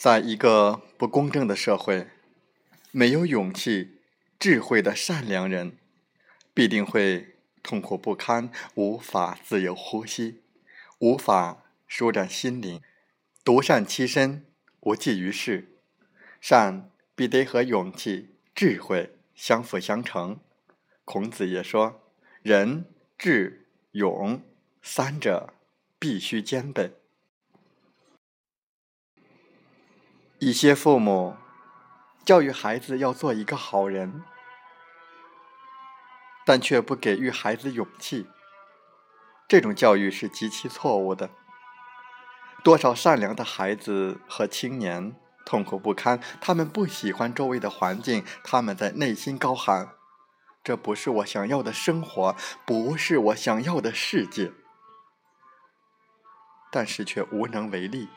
在一个不公正的社会，没有勇气、智慧的善良人，必定会痛苦不堪，无法自由呼吸，无法舒展心灵。独善其身，无济于事。善必得和勇气、智慧相辅相成。孔子也说：“仁、智、勇，三者必须兼备。”一些父母教育孩子要做一个好人，但却不给予孩子勇气。这种教育是极其错误的。多少善良的孩子和青年痛苦不堪，他们不喜欢周围的环境，他们在内心高喊：“这不是我想要的生活，不是我想要的世界。”但是却无能为力，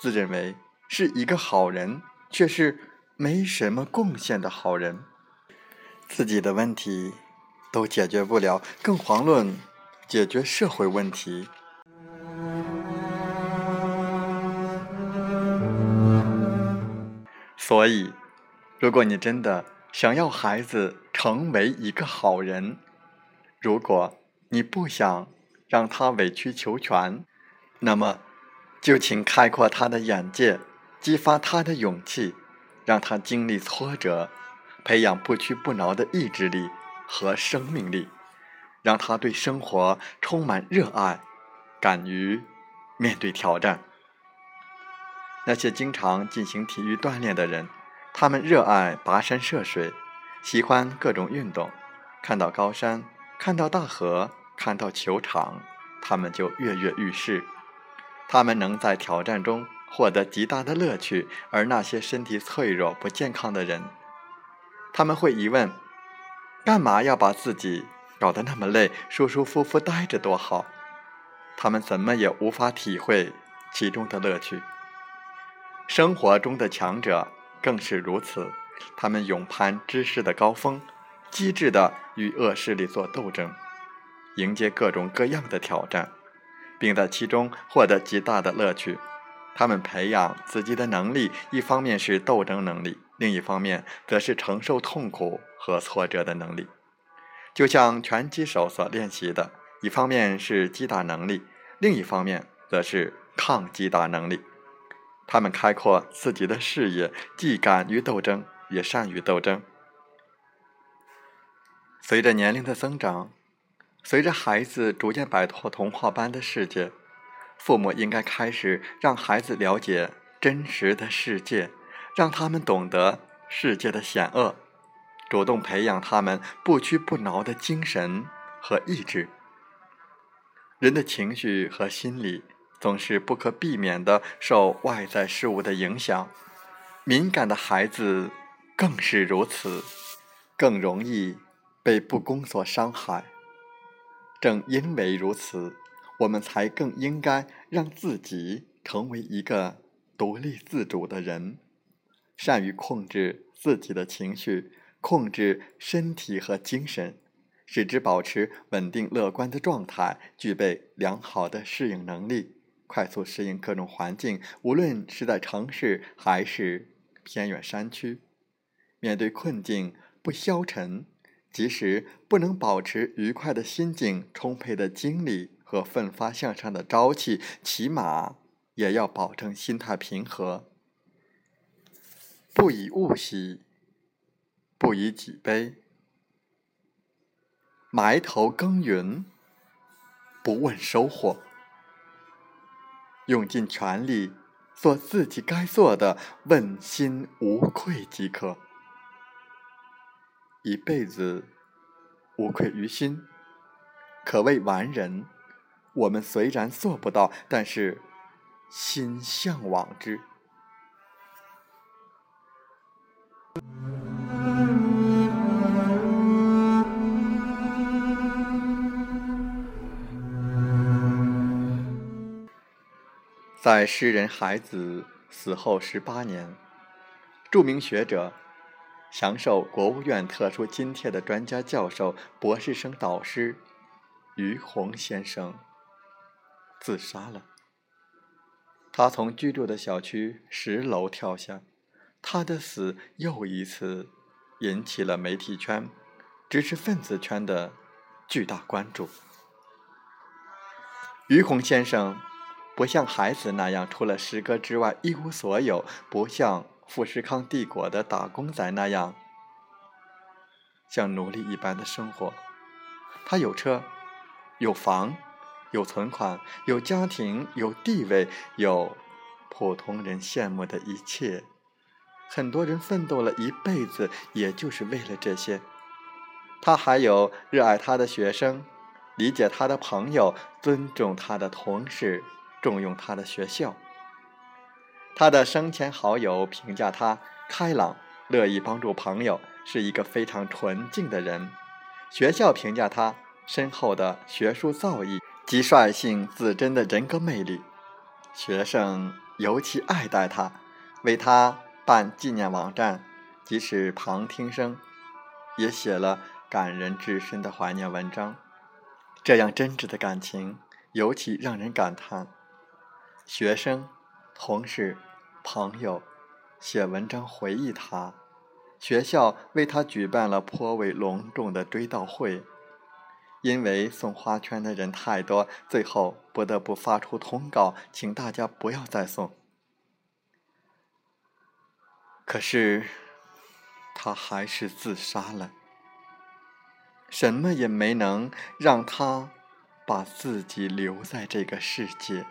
自认为。是一个好人，却是没什么贡献的好人。自己的问题都解决不了，更遑论解决社会问题。所以，如果你真的想要孩子成为一个好人，如果你不想让他委曲求全，那么就请开阔他的眼界。激发他的勇气，让他经历挫折，培养不屈不挠的意志力和生命力，让他对生活充满热爱，敢于面对挑战。那些经常进行体育锻炼的人，他们热爱跋山涉水，喜欢各种运动。看到高山，看到大河，看到球场，他们就跃跃欲试。他们能在挑战中。获得极大的乐趣，而那些身体脆弱、不健康的人，他们会疑问：干嘛要把自己搞得那么累？舒舒服服待着多好。他们怎么也无法体会其中的乐趣。生活中的强者更是如此，他们勇攀知识的高峰，机智地与恶势力做斗争，迎接各种各样的挑战，并在其中获得极大的乐趣。他们培养自己的能力，一方面是斗争能力，另一方面则是承受痛苦和挫折的能力。就像拳击手所练习的，一方面是击打能力，另一方面则是抗击打能力。他们开阔自己的视野，既敢于斗争，也善于斗争。随着年龄的增长，随着孩子逐渐摆脱童话般的世界。父母应该开始让孩子了解真实的世界，让他们懂得世界的险恶，主动培养他们不屈不挠的精神和意志。人的情绪和心理总是不可避免的受外在事物的影响，敏感的孩子更是如此，更容易被不公所伤害。正因为如此。我们才更应该让自己成为一个独立自主的人，善于控制自己的情绪，控制身体和精神，使之保持稳定乐观的状态，具备良好的适应能力，快速适应各种环境，无论是在城市还是偏远山区，面对困境不消沉，即使不能保持愉快的心境、充沛的精力。和奋发向上的朝气，起码也要保证心态平和，不以物喜，不以己悲，埋头耕耘，不问收获，用尽全力做自己该做的，问心无愧即可。一辈子无愧于心，可谓完人。我们虽然做不到但是心向往之。在诗人海子死后十八年著名学者享受国务院特殊津贴的专家教授博士生导师于洪先生自杀了。他从居住的小区十楼跳下，他的死又一次引起了媒体圈、知识分子圈的巨大关注。于洪先生。不像孩子那样，除了诗歌之外一无所有；不像富士康帝国的打工仔那样，像奴隶一般的生活。他有车，有房，有存款，有家庭，有地位，有普通人羡慕的一切。很多人奋斗了一辈子，也就是为了这些。他还有热爱他的学生，理解他的朋友，尊重他的同事。重用他的学校，他的生前好友评价他开朗、乐意帮助朋友，是一个非常纯净的人。学校评价他深厚的学术造诣极率性自珍的人格魅力。学生尤其爱戴他，为他办纪念网站，即使旁听生，也写了感人至深的怀念文章。这样真挚的感情，尤其让人感叹。学生、同事、朋友写文章回忆他，学校为他举办了颇为隆重的追悼会。因为送花圈的人太多，最后不得不发出通告，请大家不要再送。可是，他还是自杀了。什么也没能让他把自己留在这个世界。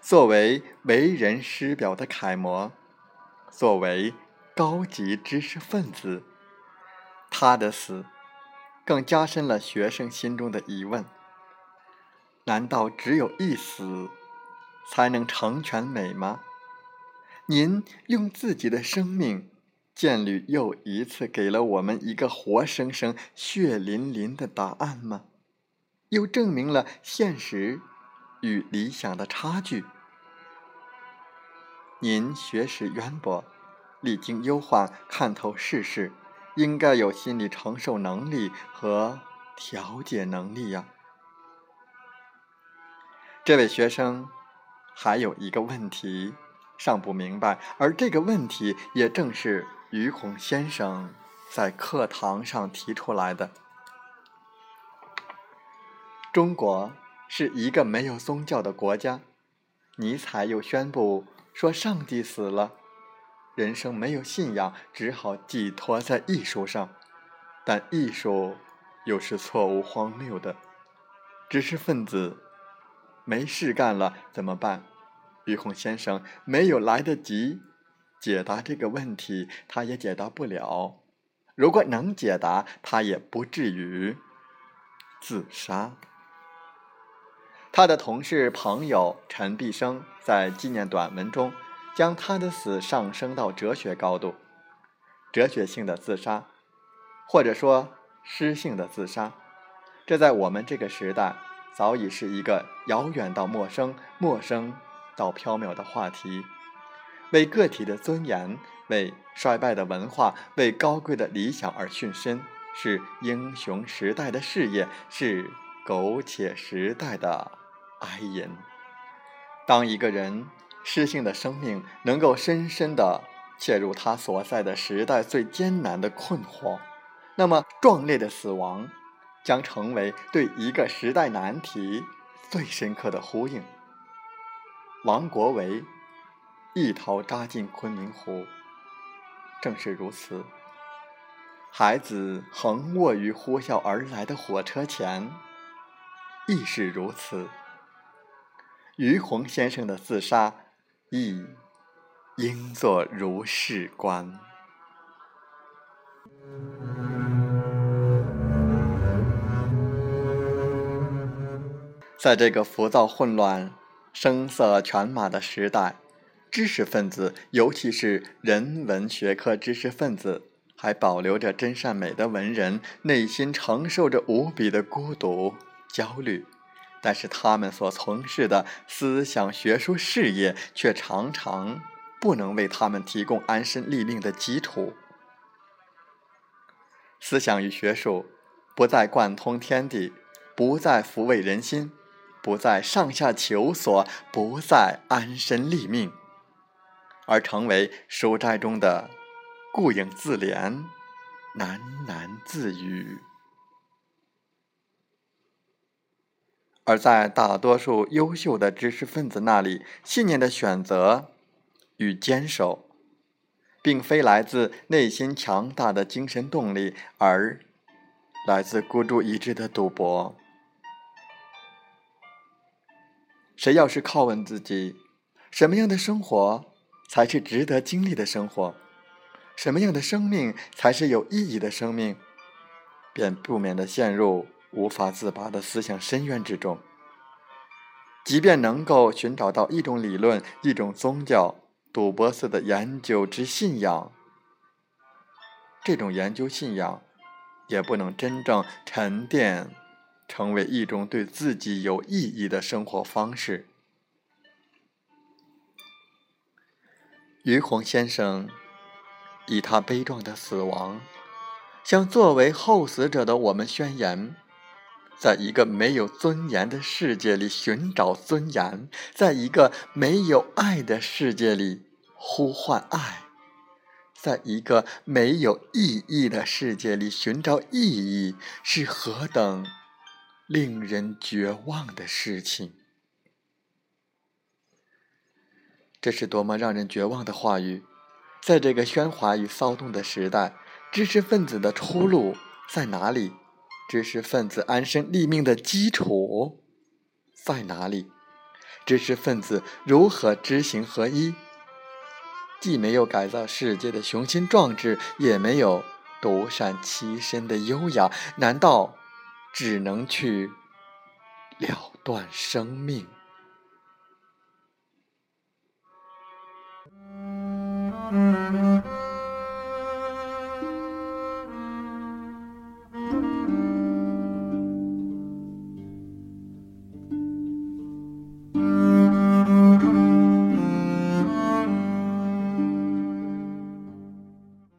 作为为人师表的楷模，作为高级知识分子，他的死更加深了学生心中的疑问：难道只有一死才能成全美吗？您用自己的生命，建旅又一次给了我们一个活生生、血淋淋的答案吗？又证明了现实。与理想的差距。您学识渊博，历经忧患，看透世事，应该有心理承受能力和调节能力呀。这位学生还有一个问题尚不明白，而这个问题也正是于洪先生在课堂上提出来的。中国。是一个没有宗教的国家，尼采又宣布说：“上帝死了，人生没有信仰，只好寄托在艺术上。但艺术又是错误荒谬的。知识分子没事干了怎么办？”于洪先生没有来得及解答这个问题，他也解答不了。如果能解答，他也不至于自杀。他的同事朋友陈毕生在纪念短文中，将他的死上升到哲学高度，哲学性的自杀，或者说诗性的自杀，这在我们这个时代早已是一个遥远到陌生、陌生到缥缈的话题。为个体的尊严，为衰败的文化，为高贵的理想而殉身，是英雄时代的事业，是苟且时代的。哀吟。当一个人诗性的生命能够深深的切入他所在的时代最艰难的困惑，那么壮烈的死亡将成为对一个时代难题最深刻的呼应。王国维一头扎进昆明湖，正是如此。孩子横卧于呼啸而来的火车前，亦是如此。于洪先生的自杀，亦应作如是观。在这个浮躁混乱、声色犬马的时代，知识分子，尤其是人文学科知识分子，还保留着真善美的文人，内心承受着无比的孤独、焦虑。但是他们所从事的思想学术事业却常常不能为他们提供安身立命的基础。思想与学术不再贯通天地，不再抚慰人心，不再上下求索，不再安身立命，而成为书斋中的顾影自怜、喃喃自语。而在大多数优秀的知识分子那里，信念的选择与坚守，并非来自内心强大的精神动力，而来自孤注一掷的赌博。谁要是拷问自己，什么样的生活才是值得经历的生活，什么样的生命才是有意义的生命，便不免的陷入。无法自拔的思想深渊之中，即便能够寻找到一种理论、一种宗教，赌博似的研究之信仰，这种研究信仰也不能真正沉淀，成为一种对自己有意义的生活方式。于洪先生以他悲壮的死亡，向作为后死者的我们宣言。在一个没有尊严的世界里寻找尊严，在一个没有爱的世界里呼唤爱，在一个没有意义的世界里寻找意义，是何等令人绝望的事情！这是多么让人绝望的话语！在这个喧哗与骚动的时代，知识分子的出路在哪里？知识分子安身立命的基础在哪里？知识分子如何知行合一？既没有改造世界的雄心壮志，也没有独善其身的优雅，难道只能去了断生命？